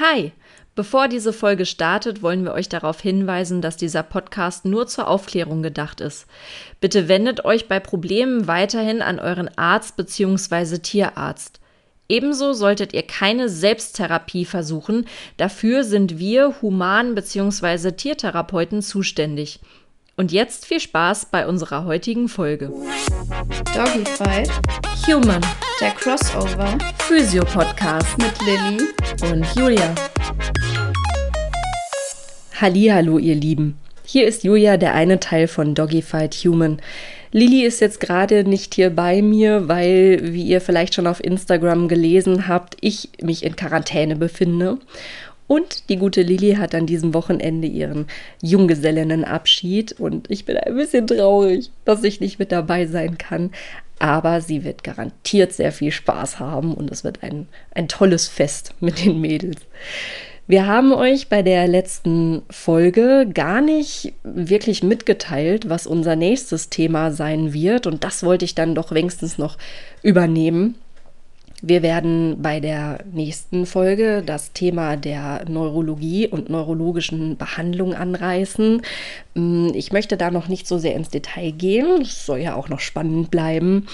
Hi! Bevor diese Folge startet, wollen wir euch darauf hinweisen, dass dieser Podcast nur zur Aufklärung gedacht ist. Bitte wendet euch bei Problemen weiterhin an euren Arzt bzw. Tierarzt. Ebenso solltet ihr keine Selbsttherapie versuchen, dafür sind wir Human- bzw. Tiertherapeuten zuständig. Und jetzt viel Spaß bei unserer heutigen Folge. Doggyfight, Human, der Crossover Physio-Podcast mit Lilly. und Julia. Hallo, ihr Lieben. Hier ist Julia, der eine Teil von Doggyfight Human. Lilly ist jetzt gerade nicht hier bei mir, weil, wie ihr vielleicht schon auf Instagram gelesen habt, ich mich in Quarantäne befinde. Und die gute Lilly hat an diesem Wochenende ihren Junggesellinnenabschied und ich bin ein bisschen traurig, dass ich nicht mit dabei sein kann. Aber sie wird garantiert sehr viel Spaß haben und es wird ein, ein tolles Fest mit den Mädels. Wir haben euch bei der letzten Folge gar nicht wirklich mitgeteilt, was unser nächstes Thema sein wird und das wollte ich dann doch wenigstens noch übernehmen. Wir werden bei der nächsten Folge das Thema der Neurologie und neurologischen Behandlung anreißen. Mm, Ich möchte da noch nicht so sehr ins Detail gehen. Es soll ja auch noch spannend bleiben.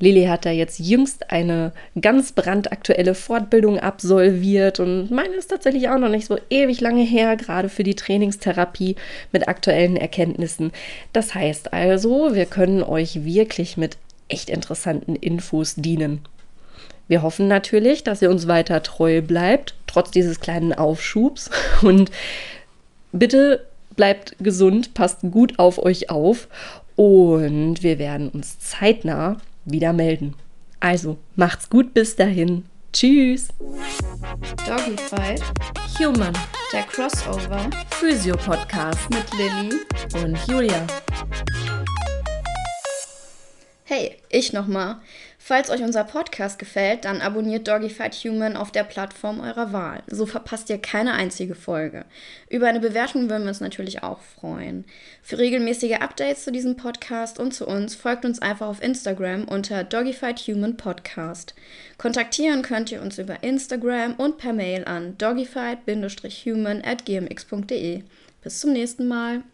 Lili hat da jetzt jüngst eine ganz brandaktuelle Fortbildung absolviert und meine ist tatsächlich auch noch nicht so ewig lange her, gerade für die Trainingstherapie mit aktuellen Erkenntnissen. Das heißt also, wir können euch wirklich mit echt interessanten Infos dienen. Wir hoffen natürlich, dass ihr uns weiter treu bleibt, trotz dieses kleinen Aufschubs. Und bitte bleibt gesund, passt gut auf euch auf und wir werden uns zeitnah wieder melden. Also macht's gut bis dahin. Tschüss. Doggyfight, Human der Crossover Physio-Podcast mit Lilly. und Julia. Hey, ich nochmal. Falls euch unser Podcast gefällt, dann abonniert Doggyfight Human auf der Plattform eurer Wahl. So verpasst ihr keine einzige Folge. Über eine Bewertung würden wir uns natürlich auch freuen. Für regelmäßige Updates zu diesem Podcast und zu uns folgt uns einfach auf Instagram unter Doggyfight Human Podcast. Kontaktieren könnt ihr uns über Instagram und per Mail an doggyfight-human at gmx.de. Bis zum nächsten Mal.